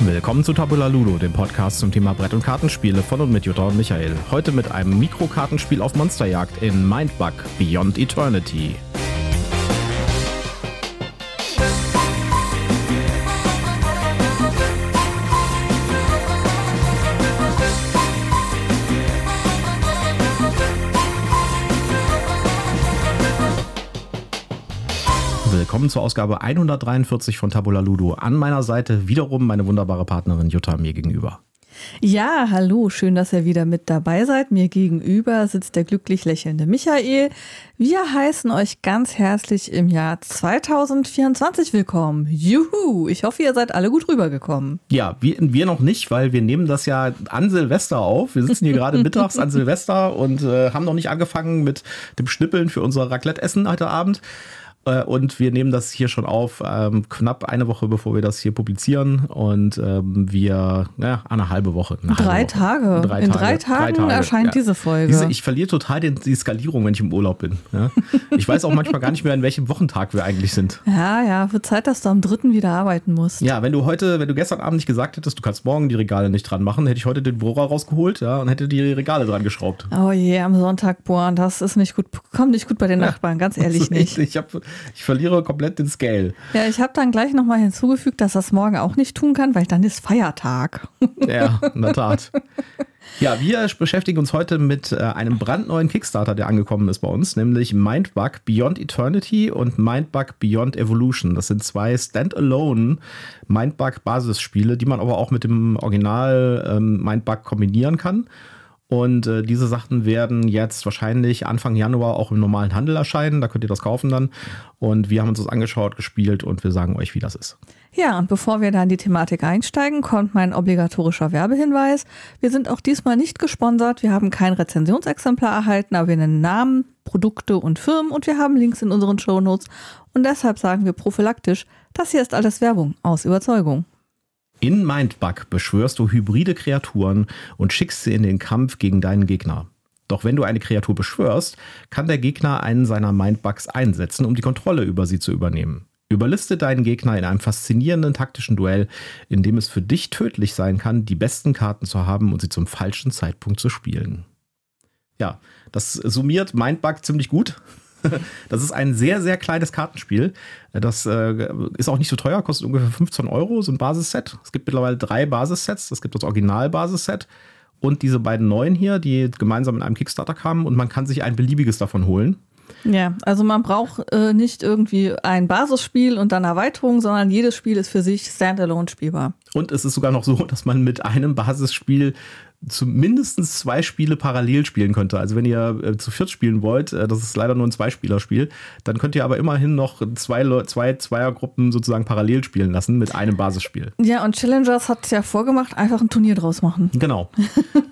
Willkommen zu Tabula Ludo, dem Podcast zum Thema Brett- und Kartenspiele von und mit Jutta und Michael. Heute mit einem Mikrokartenspiel auf Monsterjagd in Mindbug Beyond Eternity. Willkommen zur Ausgabe 143 von Tabula Ludo. An meiner Seite wiederum meine wunderbare Partnerin Jutta mir gegenüber. Ja, hallo, schön, dass ihr wieder mit dabei seid. Mir gegenüber sitzt der glücklich lächelnde Michael. Wir heißen euch ganz herzlich im Jahr 2024 willkommen. Juhu, ich hoffe, ihr seid alle gut rübergekommen. Ja, wir, wir noch nicht, weil wir nehmen das ja an Silvester auf. Wir sitzen hier gerade mittags an Silvester und äh, haben noch nicht angefangen mit dem Schnippeln für unser Raclette-Essen heute Abend. Äh, und wir nehmen das hier schon auf, ähm, knapp eine Woche bevor wir das hier publizieren. Und ähm, wir, ja, eine halbe Woche. Eine drei, halbe Woche. Tage. Drei In Tage. drei Tagen Drei Tage, erscheint ja. diese Folge. Diese, ich verliere total den, die Skalierung, wenn ich im Urlaub bin. Ja? Ich weiß auch manchmal gar nicht mehr, in welchem Wochentag wir eigentlich sind. ja, ja, wird Zeit, dass du am dritten wieder arbeiten musst. Ja, wenn du heute, wenn du gestern Abend nicht gesagt hättest, du kannst morgen die Regale nicht dran machen, hätte ich heute den Bohrer rausgeholt, ja, und hätte die Regale dran geschraubt. Oh je, am Sonntag bohren, das ist nicht gut, kommt nicht gut bei den Nachbarn, ganz ehrlich nicht. Ich, hab, ich verliere komplett den Scale. Ja, ich habe dann gleich nochmal hinzugefügt, dass das morgen auch nicht tun kann, weil dann ist Feiertag. Ja, in der Tat. Ja, wir beschäftigen uns heute mit äh, einem brandneuen Kickstarter, der angekommen ist bei uns, nämlich Mindbug Beyond Eternity und Mindbug Beyond Evolution. Das sind zwei Standalone Mindbug-Basisspiele, die man aber auch mit dem Original ähm, Mindbug kombinieren kann. Und äh, diese Sachen werden jetzt wahrscheinlich Anfang Januar auch im normalen Handel erscheinen. Da könnt ihr das kaufen dann. Und wir haben uns das angeschaut, gespielt und wir sagen euch, wie das ist. Ja, und bevor wir da in die Thematik einsteigen, kommt mein obligatorischer Werbehinweis. Wir sind auch diesmal nicht gesponsert. Wir haben kein Rezensionsexemplar erhalten, aber wir nennen Namen, Produkte und Firmen und wir haben Links in unseren Shownotes. Und deshalb sagen wir prophylaktisch, das hier ist alles Werbung aus Überzeugung. In Mindbug beschwörst du hybride Kreaturen und schickst sie in den Kampf gegen deinen Gegner. Doch wenn du eine Kreatur beschwörst, kann der Gegner einen seiner Mindbugs einsetzen, um die Kontrolle über sie zu übernehmen. Überliste deinen Gegner in einem faszinierenden taktischen Duell, in dem es für dich tödlich sein kann, die besten Karten zu haben und sie zum falschen Zeitpunkt zu spielen. Ja, das summiert Mindbug ziemlich gut. Das ist ein sehr, sehr kleines Kartenspiel. Das äh, ist auch nicht so teuer, kostet ungefähr 15 Euro, so ein Basisset. Es gibt mittlerweile drei Basissets. Es gibt das Original-Basisset und diese beiden neuen hier, die gemeinsam in einem Kickstarter kamen und man kann sich ein beliebiges davon holen. Ja, also man braucht äh, nicht irgendwie ein Basisspiel und dann Erweiterung, sondern jedes Spiel ist für sich standalone spielbar. Und es ist sogar noch so, dass man mit einem Basisspiel zumindest zwei Spiele parallel spielen könnte. Also wenn ihr äh, zu viert spielen wollt, äh, das ist leider nur ein Zweispielerspiel, dann könnt ihr aber immerhin noch zwei, Le- zwei Zweiergruppen sozusagen parallel spielen lassen mit einem Basisspiel. Ja, und Challengers hat es ja vorgemacht, einfach ein Turnier draus machen. Genau.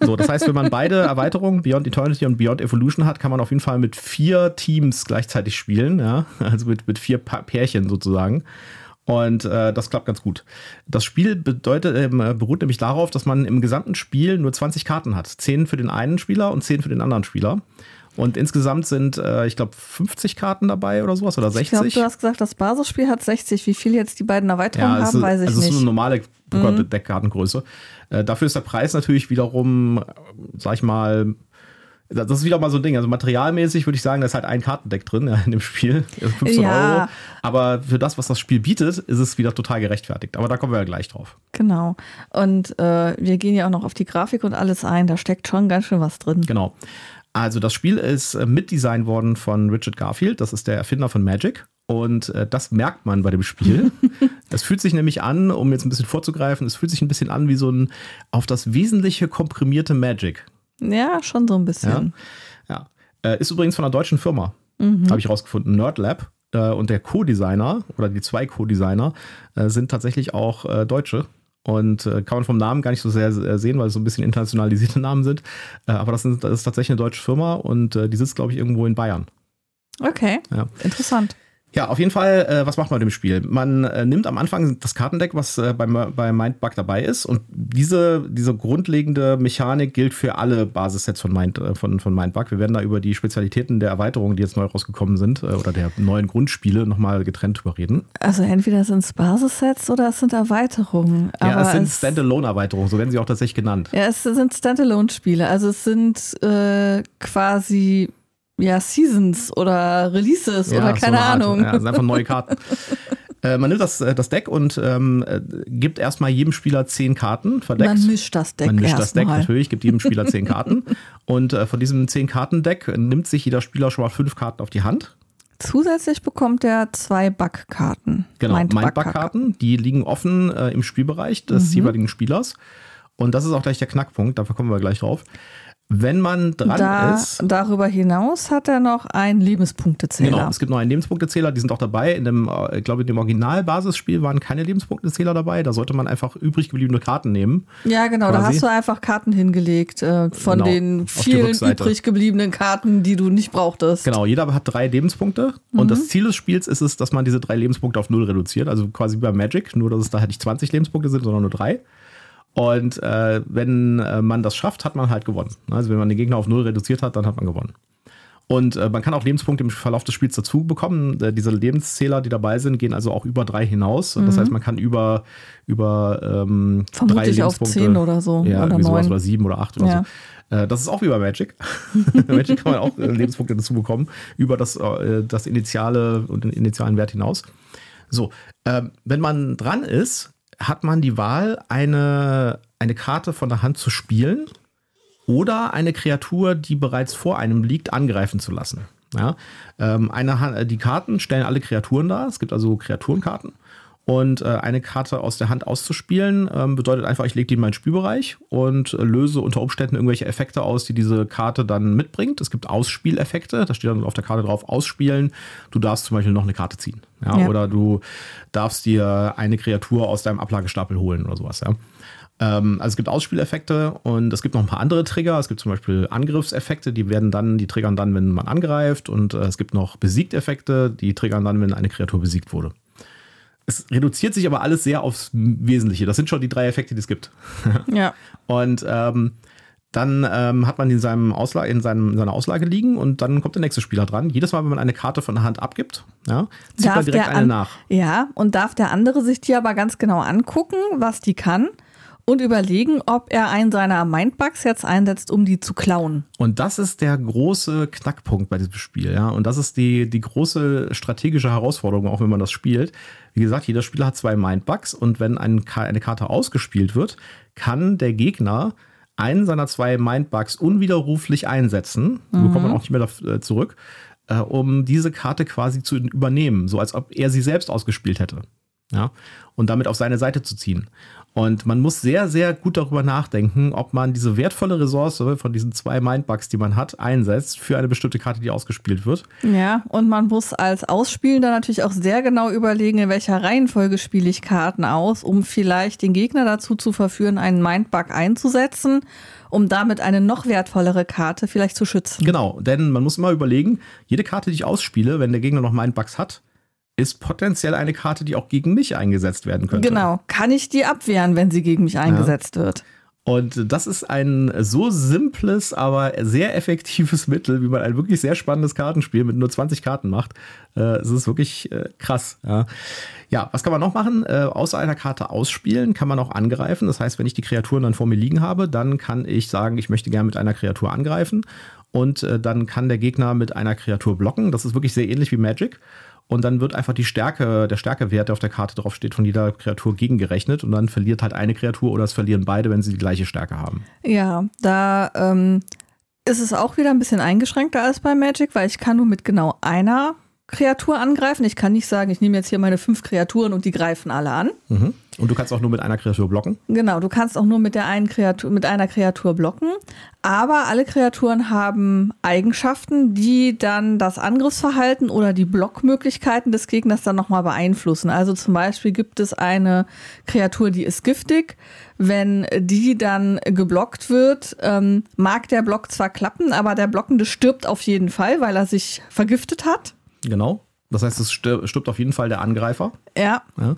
So, das heißt, wenn man beide Erweiterungen, Beyond Eternity und Beyond Evolution hat, kann man auf jeden Fall mit vier Teams gleichzeitig spielen, ja. Also mit, mit vier pa Pärchen sozusagen. Und äh, das klappt ganz gut. Das Spiel bedeutet, ähm, beruht nämlich darauf, dass man im gesamten Spiel nur 20 Karten hat. 10 für den einen Spieler und 10 für den anderen Spieler. Und insgesamt sind, äh, ich glaube, 50 Karten dabei oder sowas oder 60. Ich glaube, du hast gesagt, das Basisspiel hat 60. Wie viel jetzt die beiden Erweiterungen es haben, ist- weiß ich also es ist nicht. eine normale Poker-Deckkartengröße. Äh, dafür ist der Preis natürlich wiederum, äh, sag ich mal, das ist wieder mal so ein Ding. Also materialmäßig würde ich sagen, da ist halt ein Kartendeck drin ja, in dem Spiel. Also 15 Ja. Euro. Aber für das, was das Spiel bietet, ist es wieder total gerechtfertigt. Aber da kommen wir ja gleich drauf. Genau. Und äh, wir gehen ja auch noch auf die Grafik und alles ein. Da steckt schon ganz schön was drin. Genau. Also das Spiel ist äh, mitdesignt worden von Richard Garfield. Das ist der Erfinder von Magic. Und äh, das merkt man bei dem Spiel. Es fühlt sich nämlich an, um jetzt ein bisschen vorzugreifen, es fühlt sich ein bisschen an wie so ein auf das Wesentliche komprimierte Magic. Ja, schon so ein bisschen. Ja. Äh, ist übrigens von einer deutschen Firma. Habe ich rausgefunden. Nerdlab. Äh, und der Co-Designer oder die zwei Co-Designer äh, sind tatsächlich auch Deutsche. Und kann man vom Namen gar nicht so sehr sehen, weil es so ein bisschen internationalisierte Namen sind. Aber das, ist tatsächlich eine deutsche Firma und die sitzt, glaube ich, irgendwo in Bayern. Okay, Ja. interessant. Ja, auf jeden Fall, äh, was macht man mit dem Spiel? Man äh, nimmt am Anfang das Kartendeck, was äh, beim, bei Mindbug dabei ist. Und diese, diese grundlegende Mechanik gilt für alle Basissets von, Mind, äh, von, von Mindbug. Wir werden da über die Spezialitäten der Erweiterungen, die jetzt neu rausgekommen sind, äh, oder der neuen Grundspiele nochmal getrennt drüber reden. Also entweder sind es Basissets oder es sind Erweiterungen. ja, es sind Standalone-Erweiterungen, so werden sie auch tatsächlich genannt. Ja, es sind Standalone-Spiele. Also es sind äh, quasi ja, Seasons oder Releases ja, oder keine so Ahnung. Ja, das sind einfach neue Karten. äh, man nimmt das, äh, das Deck und ähm, äh, gibt erstmal jedem Spieler zehn Karten verdeckt. Man mischt das Deck. Man mischt das Deck mal. natürlich, gibt jedem Spieler zehn Karten. Und äh, von diesem zehn Karten-Deck nimmt sich jeder Spieler schon mal fünf Karten auf die Hand. Zusätzlich bekommt er zwei Bug-Karten. Genau, Mind-Bug-Karten. Die liegen offen äh, im Spielbereich des mhm. jeweiligen Spielers. Und das ist auch gleich der Knackpunkt, dafür kommen wir gleich drauf. Wenn man dran da, ist. Darüber hinaus hat er noch einen Lebenspunktezähler. Genau, es gibt noch einen Lebenspunktezähler, die sind auch dabei. In dem, äh, ich glaube, in dem Original-Basisspiel waren keine Lebenspunktezähler dabei. Da sollte man einfach übrig gebliebene Karten nehmen. Ja, genau, quasi. da hast du einfach Karten hingelegt äh, von genau, den vielen übrig gebliebenen Karten, die du nicht brauchtest. Genau, jeder hat drei Lebenspunkte. Mhm. Und das Ziel des Spiels ist es, dass man diese drei Lebenspunkte auf null reduziert. Also quasi wie bei Magic, nur dass es da halt nicht 20 Lebenspunkte sind, sondern nur drei. Und äh, wenn äh, man das schafft, hat man halt gewonnen. Also wenn man den Gegner auf null reduziert hat, dann hat man gewonnen. Und äh, man kann auch Lebenspunkte im Verlauf des Spiels dazu bekommen. Äh, diese Lebenszähler, die dabei sind, gehen also auch über drei hinaus. Mhm. Das heißt, man kann über, über ähm, drei Lebenspunkte. auf zehn oder so. Ja, oder, sowas, oder sieben oder acht oder ja. so. Äh, das ist auch wie bei Magic. Magic kann man auch äh, Lebenspunkte dazu bekommen, über das, äh, das initiale und den initialen Wert hinaus. So, äh, wenn man dran ist, hat man die Wahl, eine, eine Karte von der Hand zu spielen oder eine Kreatur, die bereits vor einem liegt, angreifen zu lassen. Ja, ähm, eine, die Karten stellen alle Kreaturen dar. Es gibt also Kreaturenkarten. Und äh, eine Karte aus der Hand auszuspielen, ähm, bedeutet einfach, ich lege die in meinen Spielbereich und äh, löse unter Umständen irgendwelche Effekte aus, die diese Karte dann mitbringt. Es gibt Ausspieleffekte, da steht dann auf der Karte drauf, ausspielen. Du darfst zum Beispiel noch eine Karte ziehen. Ja? ja. Oder du darfst dir eine Kreatur aus deinem Ablagestapel holen oder sowas. Ja? Ähm, also es gibt Ausspieleffekte und es gibt noch ein paar andere Trigger. Es gibt zum Beispiel Angriffseffekte, die werden dann, die triggern dann, wenn man angreift. Und äh, es gibt noch Besiegt-Effekte, die triggern dann, wenn eine Kreatur besiegt wurde. Es reduziert sich aber alles sehr aufs Wesentliche. Das sind schon die drei Effekte, die es gibt. Ja. Und ähm, dann ähm, hat man in, seinem Auslage, in, seinem, in seiner Auslage liegen und dann kommt der nächste Spieler dran. Jedes Mal, wenn man eine Karte von der Hand abgibt, ja, zieht darf man direkt eine nach. Ja, und darf der andere sich die aber ganz genau angucken, was die kann und überlegen, ob er einen seiner Mindbugs jetzt einsetzt, um die zu klauen. Und das ist der große Knackpunkt bei diesem Spiel, ja. Und das ist die, die große strategische Herausforderung, auch wenn man das spielt. Wie gesagt, jeder Spieler hat zwei Mindbugs und wenn ein, eine Karte ausgespielt wird, kann der Gegner einen seiner zwei Mindbugs unwiderruflich einsetzen. Mhm. bekommt man auch nicht mehr äh, zurück, äh, um diese Karte quasi zu übernehmen, so als ob er sie selbst ausgespielt hätte. Ja, und damit auf seine Seite zu ziehen. Und man muss sehr, sehr gut darüber nachdenken, ob man diese wertvolle Ressource von diesen zwei Mindbugs, die man hat, einsetzt für eine bestimmte Karte, die ausgespielt wird. Ja, und man muss als Ausspielender natürlich auch sehr genau überlegen, in welcher Reihenfolge spiele ich Karten aus, um vielleicht den Gegner dazu zu verführen, einen Mindbug einzusetzen, um damit eine noch wertvollere Karte vielleicht zu schützen. Genau, denn man muss immer überlegen, jede Karte, die ich ausspiele, wenn der Gegner noch Mindbugs hat, ist potenziell eine Karte, die auch gegen mich eingesetzt werden könnte. Genau. Kann ich die abwehren, wenn sie gegen mich eingesetzt ja. wird? Und das ist ein so simples, aber sehr effektives Mittel, wie man ein wirklich sehr spannendes Kartenspiel mit nur 20 Karten macht. Äh, es ist wirklich äh, krass. Ja. was kann man noch machen? Äh, außer einer Karte ausspielen kann man auch angreifen. Das heißt, wenn ich die Kreaturen dann vor mir liegen habe, dann kann ich sagen, ich möchte gerne mit einer Kreatur angreifen. Und dann kann der Gegner mit einer Kreatur blocken. Das ist wirklich sehr ähnlich wie Magic. Und dann wird einfach die Stärke, der Stärkewert, der auf der Karte drauf steht, von jeder Kreatur gegengerechnet. Und dann verliert halt eine Kreatur oder es verlieren beide, wenn sie die gleiche Stärke haben. Ja, da ähm, ist es auch wieder ein bisschen eingeschränkter als bei Magic, weil ich kann nur mit genau einer Kreatur angreifen. Ich kann nicht sagen, ich nehme jetzt hier meine fünf Kreaturen und die greifen alle an. Mhm. Und du kannst auch nur mit einer Kreatur blocken? Genau, du kannst auch nur mit der einen Kreatur, mit einer Kreatur blocken. Aber alle Kreaturen haben Eigenschaften, die dann das Angriffsverhalten oder die Blockmöglichkeiten des Gegners dann nochmal beeinflussen. Also zum Beispiel gibt es eine Kreatur, die ist giftig. Wenn die dann geblockt wird, ähm, mag der Block zwar klappen, aber der Blockende stirbt auf jeden Fall, weil er sich vergiftet hat. Genau. Das heißt, es stirbt auf jeden Fall der Angreifer. Ja. ja.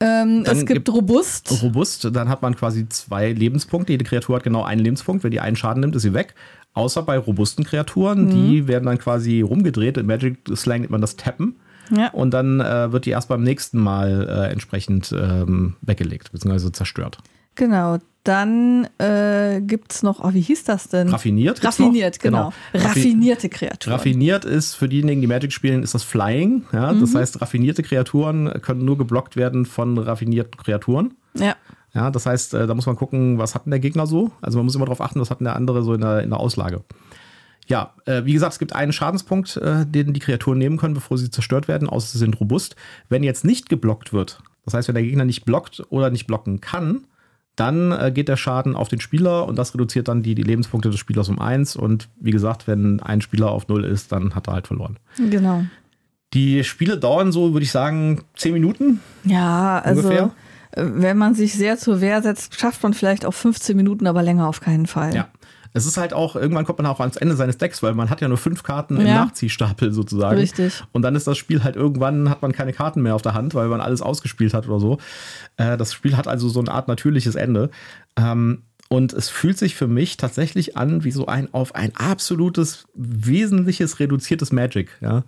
Ähm, es gibt, gibt robust. Robust, dann hat man quasi zwei Lebenspunkte. Jede Kreatur hat genau einen Lebenspunkt. Wenn die einen Schaden nimmt, ist sie weg. Außer bei robusten Kreaturen, mhm. die werden dann quasi rumgedreht. In Magic Slang nennt man das Tappen. Ja. Und dann äh, wird die erst beim nächsten Mal äh, entsprechend ähm, weggelegt, beziehungsweise zerstört. Genau. Dann äh, gibt es noch, oh, wie hieß das denn? Raffiniert. Raffiniert, genau. genau. Raffinierte Kreaturen. Raffiniert ist für diejenigen, die Magic spielen, ist das Flying. Ja? Mhm. Das heißt, raffinierte Kreaturen können nur geblockt werden von raffinierten Kreaturen. Ja. Ja, das heißt, äh, da muss man gucken, was hat denn der Gegner so? Also man muss immer darauf achten, was hat denn der andere so in der, in der Auslage. Ja, äh, wie gesagt, es gibt einen Schadenspunkt, äh, den die Kreaturen nehmen können, bevor sie zerstört werden, außer sie sind robust. Wenn jetzt nicht geblockt wird, das heißt, wenn der Gegner nicht blockt oder nicht blocken kann, dann äh, geht der Schaden auf den Spieler und das reduziert dann die, die Lebenspunkte des Spielers um eins. Und wie gesagt, wenn ein Spieler auf null ist, dann hat er halt verloren. Genau. Die Spiele dauern so, würde ich sagen, zehn Minuten. Ja, also ungefähr. Äh, wenn man sich sehr zur Wehr setzt, schafft man vielleicht auch 15 Minuten, aber länger auf keinen Fall. Ja. Es ist halt auch, irgendwann kommt man auch ans Ende seines Decks, weil man hat ja nur fünf Karten im ja. Nachziehstapel sozusagen. Richtig. Und dann ist das Spiel halt irgendwann, hat man keine Karten mehr auf der Hand, weil man alles ausgespielt hat oder so. Äh, das Spiel hat also so eine Art natürliches Ende. Ähm, und es fühlt sich für mich tatsächlich an wie so ein auf ein absolutes, wesentliches reduziertes Magic. Ja?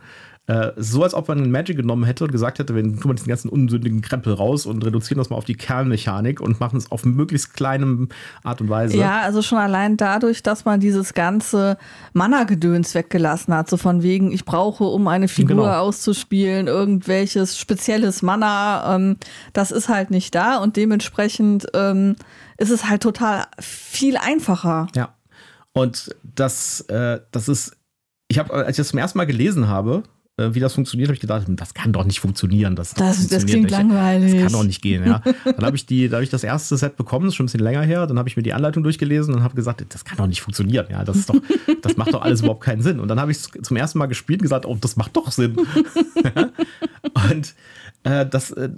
Äh, so als ob man Magic genommen hätte und gesagt hätte, wir tun wir diesen ganzen unsündigen Krempel raus und reduzieren das mal auf die Kernmechanik und machen es auf möglichst kleinem Art und Weise. Ja, also schon allein dadurch, dass man dieses ganze Mana-Gedöns weggelassen hat, so von wegen, ich brauche, um eine Figur genau. auszuspielen, irgendwelches spezielles Mana, ähm, das ist halt nicht da und dementsprechend ähm, ist es halt total viel einfacher. Ja. Und das, äh, das ist, ich habe, als ich das zum ersten Mal gelesen habe, wie das funktioniert, habe ich gedacht, das kann doch nicht funktionieren. Das, das, das klingt nicht. langweilig. Das kann doch nicht gehen, ja. Dann habe ich, die, da hab ich das erste Set bekommen, das ist schon ein bisschen länger her. Dann habe ich mir die Anleitung durchgelesen und habe gesagt, das kann doch nicht funktionieren. Ja, das, ist doch, das macht doch alles überhaupt keinen Sinn. Und dann habe ich es zum ersten Mal gespielt und gesagt, oh, das macht doch Sinn. und äh, das, äh,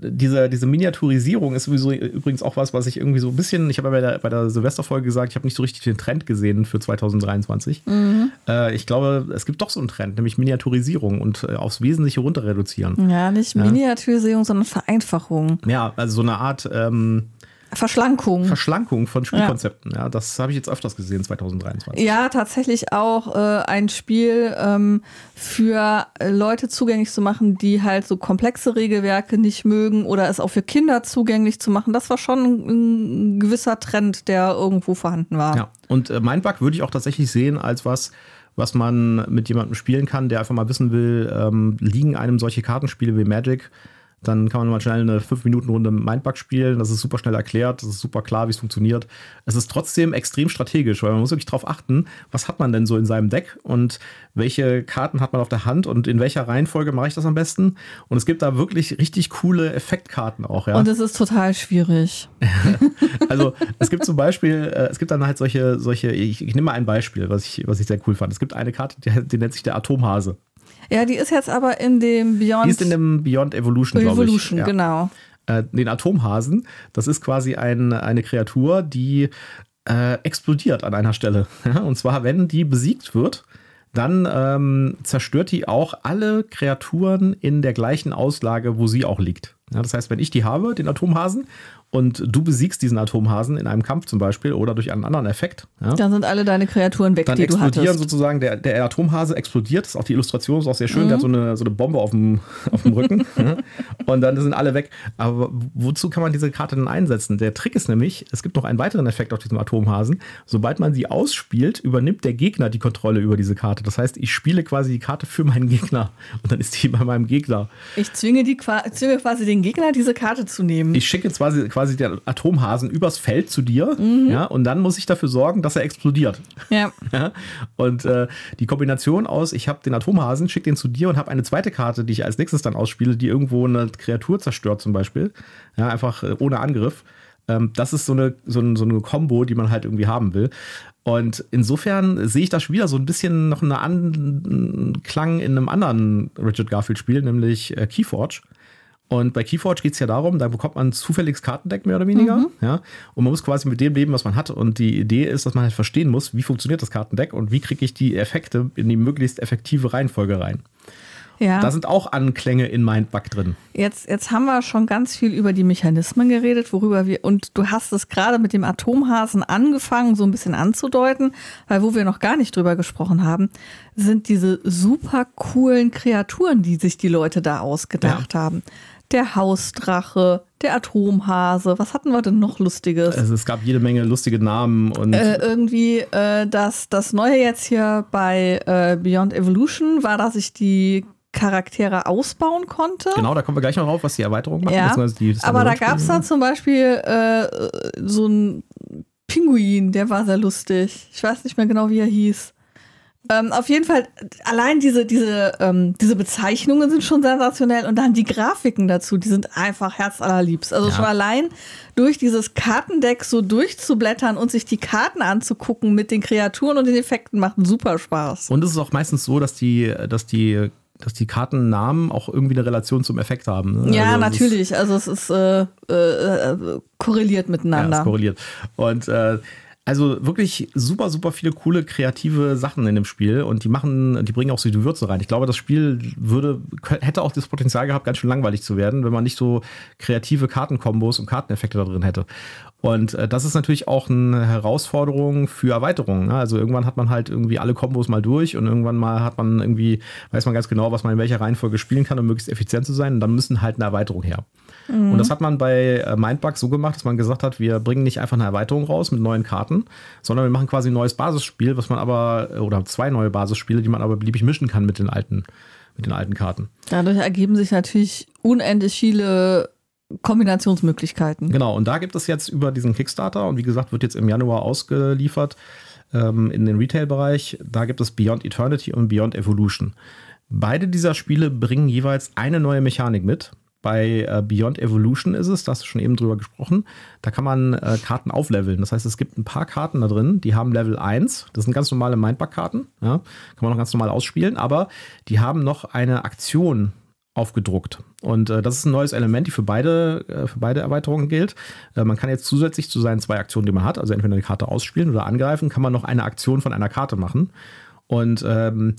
diese, diese Miniaturisierung ist sowieso übrigens auch was, was ich irgendwie so ein bisschen, ich habe ja bei der, bei der Silvesterfolge gesagt, ich habe nicht so richtig den Trend gesehen für 2023. Mhm. Äh, ich glaube, es gibt doch so einen Trend, nämlich Miniaturisierung und aufs Wesentliche runter reduzieren. Ja, nicht Miniaturisierung, sondern Vereinfachung. Ja, also so eine Art ähm, Verschlankung. Verschlankung von Spielkonzepten, ja. ja das habe ich jetzt öfters gesehen 2023. Ja, tatsächlich auch äh, ein Spiel ähm, für Leute zugänglich zu machen, die halt so komplexe Regelwerke nicht mögen oder es auch für Kinder zugänglich zu machen. Das war schon ein, gewisser Trend, der irgendwo vorhanden war. Ja, und äh, Mindbug würde ich auch tatsächlich sehen als was, was man mit jemandem spielen kann, der einfach mal wissen will, ähm, liegen einem solche Kartenspiele wie Magic dann kann man mal schnell eine 5-Minuten-Runde Mindbug spielen. Das ist super schnell erklärt, das ist super klar, wie es funktioniert. Es ist trotzdem extrem strategisch, weil man muss wirklich darauf achten, was hat man denn so in seinem Deck und welche Karten hat man auf der Hand und in welcher Reihenfolge mache ich das am besten. Und es gibt da wirklich richtig coole Effektkarten auch. Ja? Und es ist total schwierig. also es gibt zum Beispiel, äh, es gibt dann halt solche, solche ich, ich nehme mal ein Beispiel, was ich, was ich sehr cool fand. Es gibt eine Karte, die, die nennt sich der Atomhase. Ja, die ist jetzt aber in dem Beyond. Die ist in dem Beyond Evolution, glaube ich. Evolution, ja. genau. Äh, den Atomhasen, das ist quasi ein, eine Kreatur, die äh, explodiert an einer Stelle. und zwar, wenn die besiegt wird, dann ähm, zerstört die auch alle Kreaturen in der gleichen Auslage, wo sie auch liegt. Ja, das heißt, wenn ich die habe, den Atomhasen, und du besiegst diesen Atomhasen in einem Kampf zum Beispiel oder durch einen anderen Effekt. Ja, dann sind alle deine Kreaturen weg, dann die du hattest. Dann explodieren sozusagen, der, der Atomhase explodiert, das ist auch die Illustration, ist auch sehr schön, mhm. der hat so eine, so eine Bombe auf dem, auf dem Rücken und dann sind alle weg. Aber wozu kann man diese Karte denn einsetzen? Der Trick ist nämlich, es gibt noch einen weiteren Effekt auf diesem Atomhasen. Sobald man sie ausspielt, übernimmt der Gegner die Kontrolle über diese Karte. Das heißt, ich spiele quasi die Karte für meinen Gegner und dann ist die bei meinem Gegner. Ich zwinge, die, zwinge quasi den Gegner, diese Karte zu nehmen. Ich schicke quasi, quasi der Atomhasen übers Feld zu dir, mhm. ja, und dann muss ich dafür sorgen, dass er explodiert. Ja. ja und äh, die Kombination aus, ich habe den Atomhasen, schicke den zu dir und habe eine zweite Karte, die ich als nächstes dann ausspiele, die irgendwo eine Kreatur zerstört zum Beispiel, ja, einfach äh, ohne Angriff. Ähm, das ist so eine, so, ein, so eine Kombo, die man halt irgendwie haben will. Und insofern sehe ich das wieder so ein bisschen noch einen Anklang in einem anderen Richard Garfield-Spiel, nämlich äh, Keyforge. Und bei Keyforge geht es ja darum, da bekommt man ein zufälliges Kartendeck mehr oder weniger. Mhm. Ja? Und man muss quasi mit dem leben, was man hat. Und die Idee ist, dass man halt verstehen muss, wie funktioniert das Kartendeck und wie kriege ich die Effekte in die möglichst effektive Reihenfolge rein. Ja. Da sind auch Anklänge in Mindbug drin. Jetzt, jetzt haben wir schon ganz viel über die Mechanismen geredet, worüber wir, und du hast es gerade mit dem Atomhasen angefangen, so ein bisschen anzudeuten, weil wo wir noch gar nicht drüber gesprochen haben, sind diese super coolen Kreaturen, die sich die Leute da ausgedacht haben. Der Hausdrache, der Atomhase, was hatten wir denn noch Lustiges? Also es gab jede Menge lustige Namen und Äh, irgendwie äh, das, das Neue jetzt hier bei äh, Beyond Evolution war, dass ich die Charaktere ausbauen konnte. genau, da kommen wir gleich noch drauf, was die Erweiterung macht. Ja, die aber da gab es dann zum Beispiel äh, so einen Pinguin, der war sehr lustig. Ich weiß nicht mehr genau, wie er hieß. Ähm, auf jeden Fall, allein diese, diese, ähm, diese Bezeichnungen sind schon sensationell und dann die Grafiken dazu, die sind einfach herzallerliebst. Also Ja. schon allein durch dieses Kartendeck so durchzublättern und sich die Karten anzugucken mit den Kreaturen und den Effekten macht super Spaß. Und es ist auch meistens so, dass die, dass die, dass die Kartennamen auch irgendwie eine Relation zum Effekt haben. ne? Ja, Also es ist- natürlich. Also es ist äh, äh, äh, korreliert Ja, miteinander. ist korreliert. Und äh, also wirklich super, super viele coole kreative Sachen in dem Spiel und die machen, die bringen auch so die Würze rein. Ich glaube, das Spiel würde, hätte auch das Potenzial gehabt, ganz schön langweilig zu werden, wenn man nicht so kreative Kartenkombos und Karteneffekte da drin hätte. Und äh, das ist natürlich auch eine Herausforderung für Erweiterungen. Ne? Also irgendwann hat man halt irgendwie alle Kombos mal durch und irgendwann mal hat man irgendwie, weiß man ganz genau, was man in welcher Reihenfolge spielen kann, um möglichst effizient zu sein. Und dann müssen halt eine Erweiterung her. Und das hat man bei äh, Mindbug so gemacht, dass man gesagt hat, wir bringen nicht einfach eine Erweiterung raus mit neuen Karten, sondern wir machen quasi ein neues Basisspiel, was man aber, oder zwei neue Basisspiele, die man aber beliebig mischen kann mit den alten, mit den alten Karten. Dadurch ergeben sich natürlich unendlich viele Kombinationsmöglichkeiten. Genau, und da gibt es jetzt über diesen Kickstarter, und wie gesagt, wird jetzt im Januar ausgeliefert ähm, in den Retail-Bereich, da gibt es Beyond Eternity und Beyond Evolution. Beide dieser Spiele bringen jeweils eine neue Mechanik mit. Bei äh, Beyond Evolution ist es, da hast du schon eben drüber gesprochen, da kann man äh, Karten aufleveln. Das heißt, es gibt ein paar Karten da drin, die haben Level 1. Das sind ganz normale Mindbug-Karten. Ja? Kann man noch ganz normal ausspielen, aber die haben noch eine Aktion aufgedruckt. Und äh, das ist ein neues Element, die für beide, äh, für beide Erweiterungen gilt. Äh, man kann jetzt zusätzlich zu seinen zwei Aktionen, die man hat, also entweder eine Karte ausspielen oder angreifen, kann man noch eine Aktion von einer Karte machen. Und ähm,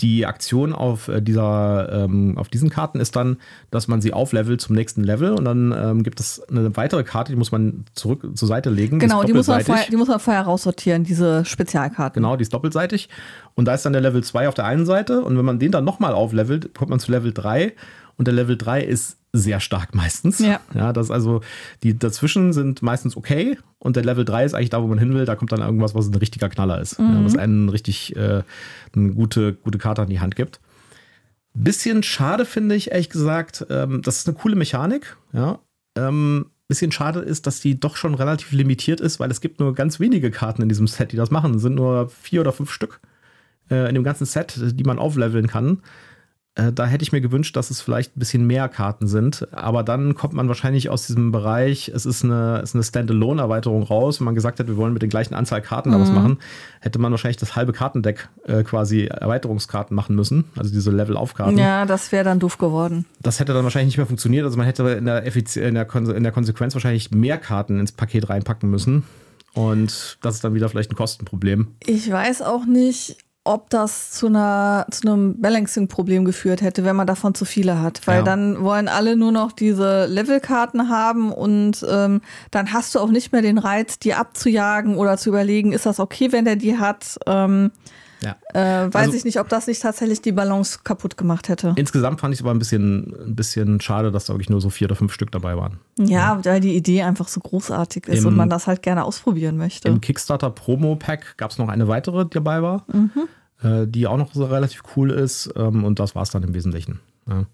die Aktion auf äh, dieser, ähm, auf diesen Karten ist dann, dass man sie auflevelt zum nächsten Level und dann ähm, gibt es eine weitere Karte, die muss man zurück zur Seite legen. Genau, ist die muss, vorher, die muss man vorher raussortieren, diese Spezialkarten. Genau, die ist doppelseitig. Und da ist dann der Level 2 auf der einen Seite. Und wenn man den dann nochmal auflevelt, kommt man zu Level 3. Und der Level 3 ist sehr stark meistens. Ja. ja das ist also, die dazwischen sind meistens okay. Und der Level 3 ist eigentlich da, wo man hin will. Da kommt dann irgendwas, was ein richtiger Knaller ist. Ja, was einen richtig äh, eine gute, gute Karte an die Hand gibt. Bisschen schade finde ich, ehrlich gesagt. Ähm, das ist eine coole Mechanik. Ja. Ähm, bisschen schade ist, dass die doch schon relativ limitiert ist, weil es gibt nur ganz wenige Karten in diesem Set, die das machen. Es sind nur vier oder fünf Stück äh, in dem ganzen Set, die man aufleveln kann. Äh, da hätte ich mir gewünscht, dass es vielleicht ein bisschen mehr Karten sind. Aber dann kommt man wahrscheinlich aus diesem Bereich, es ist eine, es ist eine Standalone-Erweiterung raus. Wenn man gesagt hätte, wir wollen mit den gleichen Anzahl Karten da was machen, hätte man wahrscheinlich das halbe Kartendeck äh, quasi Erweiterungskarten machen müssen. Also diese Level-Auf-Karten. Ja, das wäre dann doof geworden. Das hätte dann wahrscheinlich nicht mehr funktioniert. Also man hätte in der, Effiz in der, Kon in der Konsequenz wahrscheinlich mehr Karten ins Paket reinpacken müssen. Und das ist dann wieder vielleicht ein Kostenproblem. Ich weiß auch nicht, ob das zu, einer, zu einem Balancing-Problem geführt hätte, wenn man davon zu viele hat. Weil Ja. dann wollen alle nur noch diese Levelkarten haben und ähm, dann hast du auch nicht mehr den Reiz, die abzujagen oder zu überlegen, ist das okay, wenn der die hat. Ähm, Ja. äh, weiß Also- ich nicht, ob das nicht tatsächlich die Balance kaputt gemacht hätte. Insgesamt fand ich es aber ein bisschen, ein bisschen schade, dass da wirklich nur so vier oder fünf Stück dabei waren. Ja, weil die Idee einfach so großartig ist Im- und man das halt gerne ausprobieren möchte. Im Kickstarter Promo Pack gab es noch eine weitere, die dabei war, äh, die auch noch so relativ cool ist. Ähm, und das war es dann im Wesentlichen. Ja.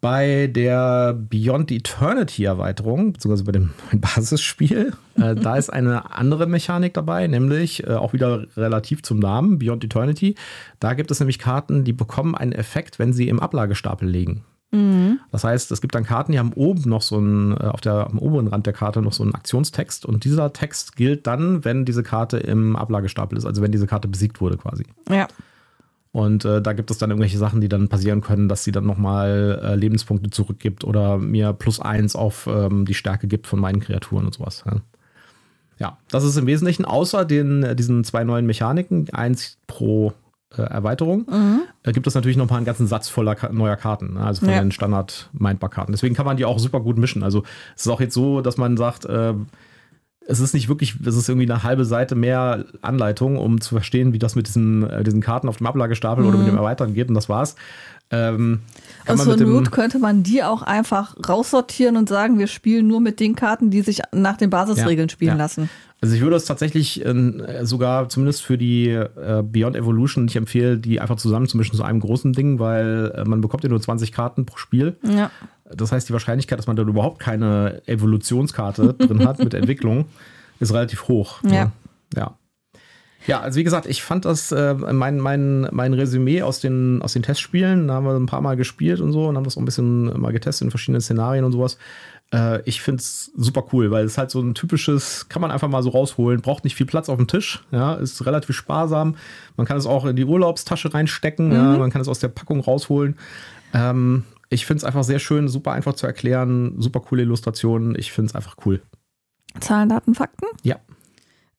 Bei der Beyond Eternity Erweiterung, beziehungsweise bei dem Basisspiel, äh, da ist eine andere Mechanik dabei, nämlich äh, auch wieder relativ zum Namen, Beyond Eternity. Da gibt es nämlich Karten, die bekommen einen Effekt, wenn sie im Ablagestapel liegen. Das heißt, es gibt dann Karten, die haben oben noch so einen, äh, auf der, am oberen Rand der Karte noch so einen Aktionstext und dieser Text gilt dann, wenn diese Karte im Ablagestapel ist, also wenn diese Karte besiegt wurde quasi. Ja. Und äh, da gibt es dann irgendwelche Sachen, die dann passieren können, dass sie dann nochmal äh, Lebenspunkte zurückgibt oder mir plus eins auf ähm, die Stärke gibt von meinen Kreaturen und sowas. Ja, ja das ist im Wesentlichen außer den, äh, diesen zwei neuen Mechaniken, eins pro äh, Erweiterung, Mhm. äh, gibt es natürlich noch mal einen ganzen Satz voller Ka neuer Karten, ne? also von Ja. den Standard-Mindbar-Karten. Deswegen kann man die auch super gut mischen. Also es ist auch jetzt so, dass man sagt, äh, es ist nicht wirklich, es ist irgendwie eine halbe Seite mehr Anleitung, um zu verstehen, wie das mit diesen, äh, diesen Karten auf dem Ablagestapel oder mit dem Erweitern geht und das war's. Ähm, mit dem, Not könnte man die auch einfach raussortieren und sagen, wir spielen nur mit den Karten, die sich nach den Basisregeln Ja, spielen ja. lassen. Also ich würde es tatsächlich äh, sogar zumindest für die äh, Beyond Evolution nicht empfehlen, die einfach zusammenzumischen zu einem großen Ding, weil äh, man bekommt ja nur 20 Karten pro Spiel. Ja. Das heißt, die Wahrscheinlichkeit, dass man da überhaupt keine Evolutionskarte drin hat mit Entwicklung, ist relativ hoch. ne? Ja. Ja. Ja, also wie gesagt, ich fand das, äh, mein, mein, mein Resümee aus den, aus den Testspielen, da haben wir ein paar Mal gespielt und so und haben das auch ein bisschen mal getestet in verschiedenen Szenarien und sowas. Äh, ich finde es super cool, weil es halt so ein typisches, kann man einfach mal so rausholen, braucht nicht viel Platz auf dem Tisch, ja, ist relativ sparsam. Man kann es auch in die Urlaubstasche reinstecken, ja, man kann es aus der Packung rausholen. Ähm, ich finde es einfach sehr schön, super einfach zu erklären, super coole Illustrationen. Ich finde es einfach cool. Zahlen, Daten, Fakten? Ja.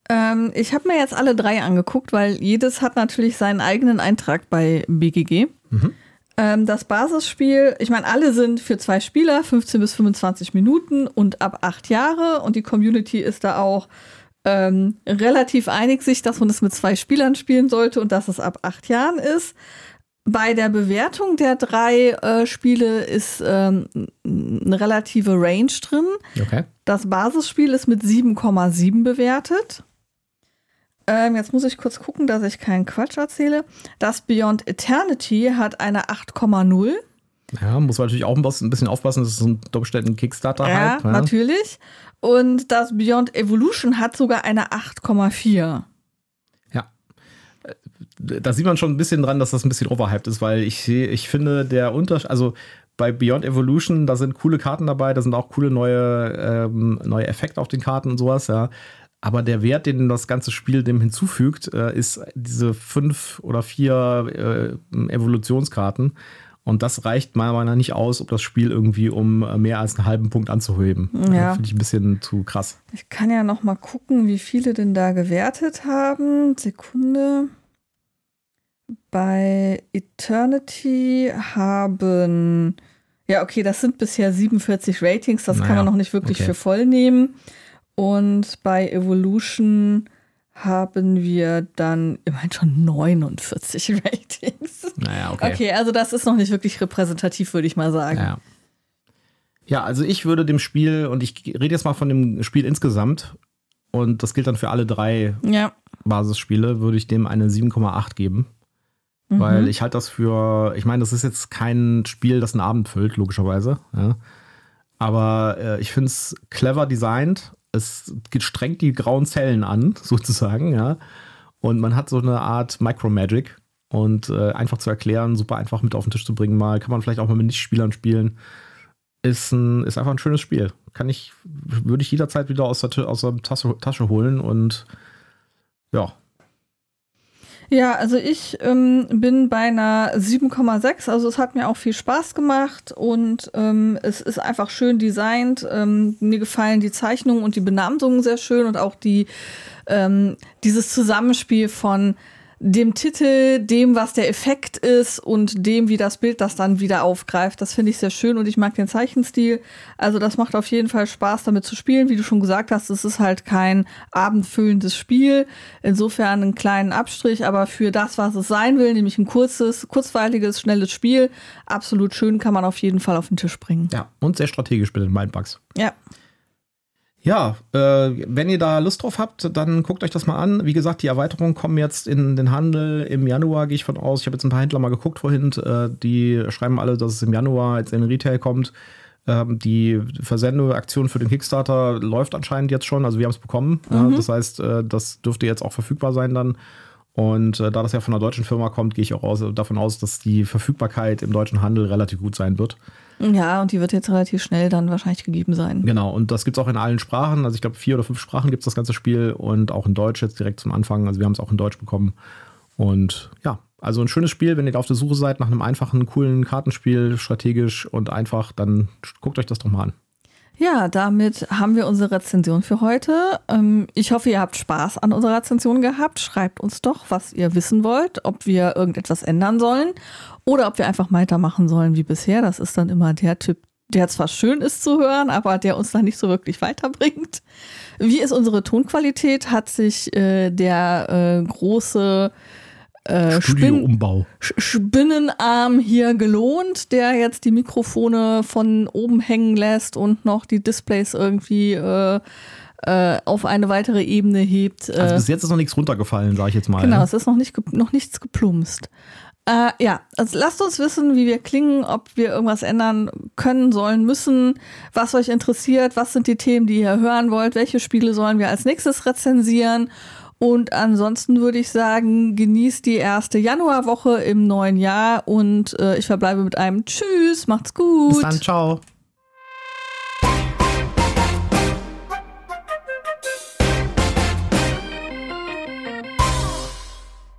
Ähm, ich habe mir jetzt alle drei angeguckt, weil jedes hat natürlich seinen eigenen Eintrag bei BGG. Mhm. Ähm, das Basisspiel, ich meine, alle sind für zwei Spieler, 15 bis 25 Minuten und ab acht Jahre. Und die Community ist da auch ähm, relativ einig sich, dass man das mit zwei Spielern spielen sollte und dass es ab acht Jahren ist. Bei der Bewertung der drei äh, Spiele ist ähm, eine relative Range drin. Okay. Das Basisspiel ist mit 7,7 bewertet. Ähm, jetzt muss ich kurz gucken, dass ich keinen Quatsch erzähle. Das Beyond Eternity hat eine 8,0. Ja, muss man natürlich auch ein bisschen aufpassen, das ist ein doppelständen Kickstarter Ja, halt. natürlich. Und das Beyond Evolution hat sogar eine 8,4. Da sieht man schon ein bisschen dran, dass das ein bisschen overhyped ist, weil ich sehe, ich finde, der Unterschied, also bei Beyond Evolution, da sind coole Karten dabei, da sind auch coole neue, ähm, neue Effekte auf den Karten und sowas, ja. Aber der Wert, den das ganze Spiel dem hinzufügt, äh, ist diese fünf oder vier äh, Evolutionskarten. Und das reicht meiner Meinung nach nicht aus, um das Spiel irgendwie um äh, mehr als einen halben Punkt anzuheben. Ja. Finde ich ein bisschen zu krass. Ich kann ja noch mal gucken, wie viele denn da gewertet haben. Sekunde. Bei Eternity haben, ja, okay, das sind bisher 47 Ratings, das kann Naja, man noch nicht wirklich okay. für voll nehmen. Und bei Evolution haben wir dann immerhin schon 49 Ratings. Naja, okay. Okay, also das ist noch nicht wirklich repräsentativ, würde ich mal sagen. Ja. ja, also ich würde dem Spiel, und ich rede jetzt mal von dem Spiel insgesamt, und das gilt dann für alle drei Ja. Basisspiele, würde ich dem eine 7,8 geben. Mhm. Weil ich halte das für, ich meine, das ist jetzt kein Spiel, das einen Abend füllt, logischerweise. Ja. Aber äh, ich finde es clever designt. Es strengt die grauen Zellen an, sozusagen, ja. Und man hat so eine Art Micro-Magic. Und äh, einfach zu erklären, super einfach mit auf den Tisch zu bringen, mal, kann man vielleicht auch mal mit Nichtspielern spielen. Ist, ein, ist einfach ein schönes Spiel. Kann ich, würde ich jederzeit wieder aus der, aus der Tasche, Tasche holen und ja, Ja, also ich ähm, bin bei einer 7,6. Also es hat mir auch viel Spaß gemacht und ähm, es ist einfach schön designt. Ähm, mir gefallen die Zeichnungen und die Benamsungen sehr schön und auch die ähm, dieses Zusammenspiel von dem Titel, dem, was der Effekt ist und dem, wie das Bild das dann wieder aufgreift. Das finde ich sehr schön und ich mag den Zeichenstil. Also das macht auf jeden Fall Spaß, damit zu spielen. Wie du schon gesagt hast, es ist halt kein abendfüllendes Spiel. Insofern einen kleinen Abstrich, aber für das, was es sein will, nämlich ein kurzes, kurzweiliges, schnelles Spiel, absolut schön, kann man auf jeden Fall auf den Tisch bringen. ja, und sehr strategisch mit den Mindbugs. Ja. Ja, äh, wenn ihr da Lust drauf habt, dann guckt euch das mal an. Wie gesagt, die Erweiterungen kommen jetzt in den Handel im Januar, gehe ich von aus. Ich habe jetzt ein paar Händler mal geguckt vorhin. Äh, die schreiben alle, dass es im Januar jetzt in den Retail kommt. Ähm, die Versendeaktion für den Kickstarter läuft anscheinend jetzt schon. Also wir haben es bekommen. Ja, das heißt, äh, das dürfte jetzt auch verfügbar sein dann. Und äh, da das ja von einer deutschen Firma kommt, gehe ich auch aus, davon aus, dass die Verfügbarkeit im deutschen Handel relativ gut sein wird. Ja, und die wird jetzt relativ schnell dann wahrscheinlich gegeben sein. Genau, und das gibt es auch in allen Sprachen. Also ich glaube, vier oder fünf Sprachen gibt es das ganze Spiel und auch in Deutsch jetzt direkt zum Anfang. Also wir haben es auch in Deutsch bekommen. Und ja, also ein schönes Spiel, wenn ihr da auf der Suche seid nach einem einfachen, coolen Kartenspiel, strategisch und einfach, dann guckt euch das doch mal an. Ja, damit haben wir unsere Rezension für heute. Ähm, ich hoffe, ihr habt Spaß an unserer Rezension gehabt. Schreibt uns doch, was ihr wissen wollt, ob wir irgendetwas ändern sollen oder ob wir einfach weitermachen sollen wie bisher. Das ist dann immer der Typ, der zwar schön ist zu hören, aber der uns dann nicht so wirklich weiterbringt. Wie ist unsere Tonqualität? Hat sich äh, der äh, große äh, Studioumbau. Spinnenarm hier gelohnt, der jetzt die Mikrofone von oben hängen lässt und noch die Displays irgendwie äh, äh, auf eine weitere Ebene hebt. Also bis jetzt ist noch nichts runtergefallen, sage ich jetzt mal. Genau, ne? es ist noch, nicht, noch nichts geplumpst. Äh, ja, also lasst uns wissen, wie wir klingen, ob wir irgendwas ändern können, sollen, müssen, was euch interessiert, was sind die Themen, die ihr hören wollt, welche Spiele sollen wir als nächstes rezensieren. Und ansonsten würde ich sagen, genießt die erste Januarwoche im neuen Jahr und äh, ich verbleibe mit einem Tschüss, macht's gut. Bis dann, ciao.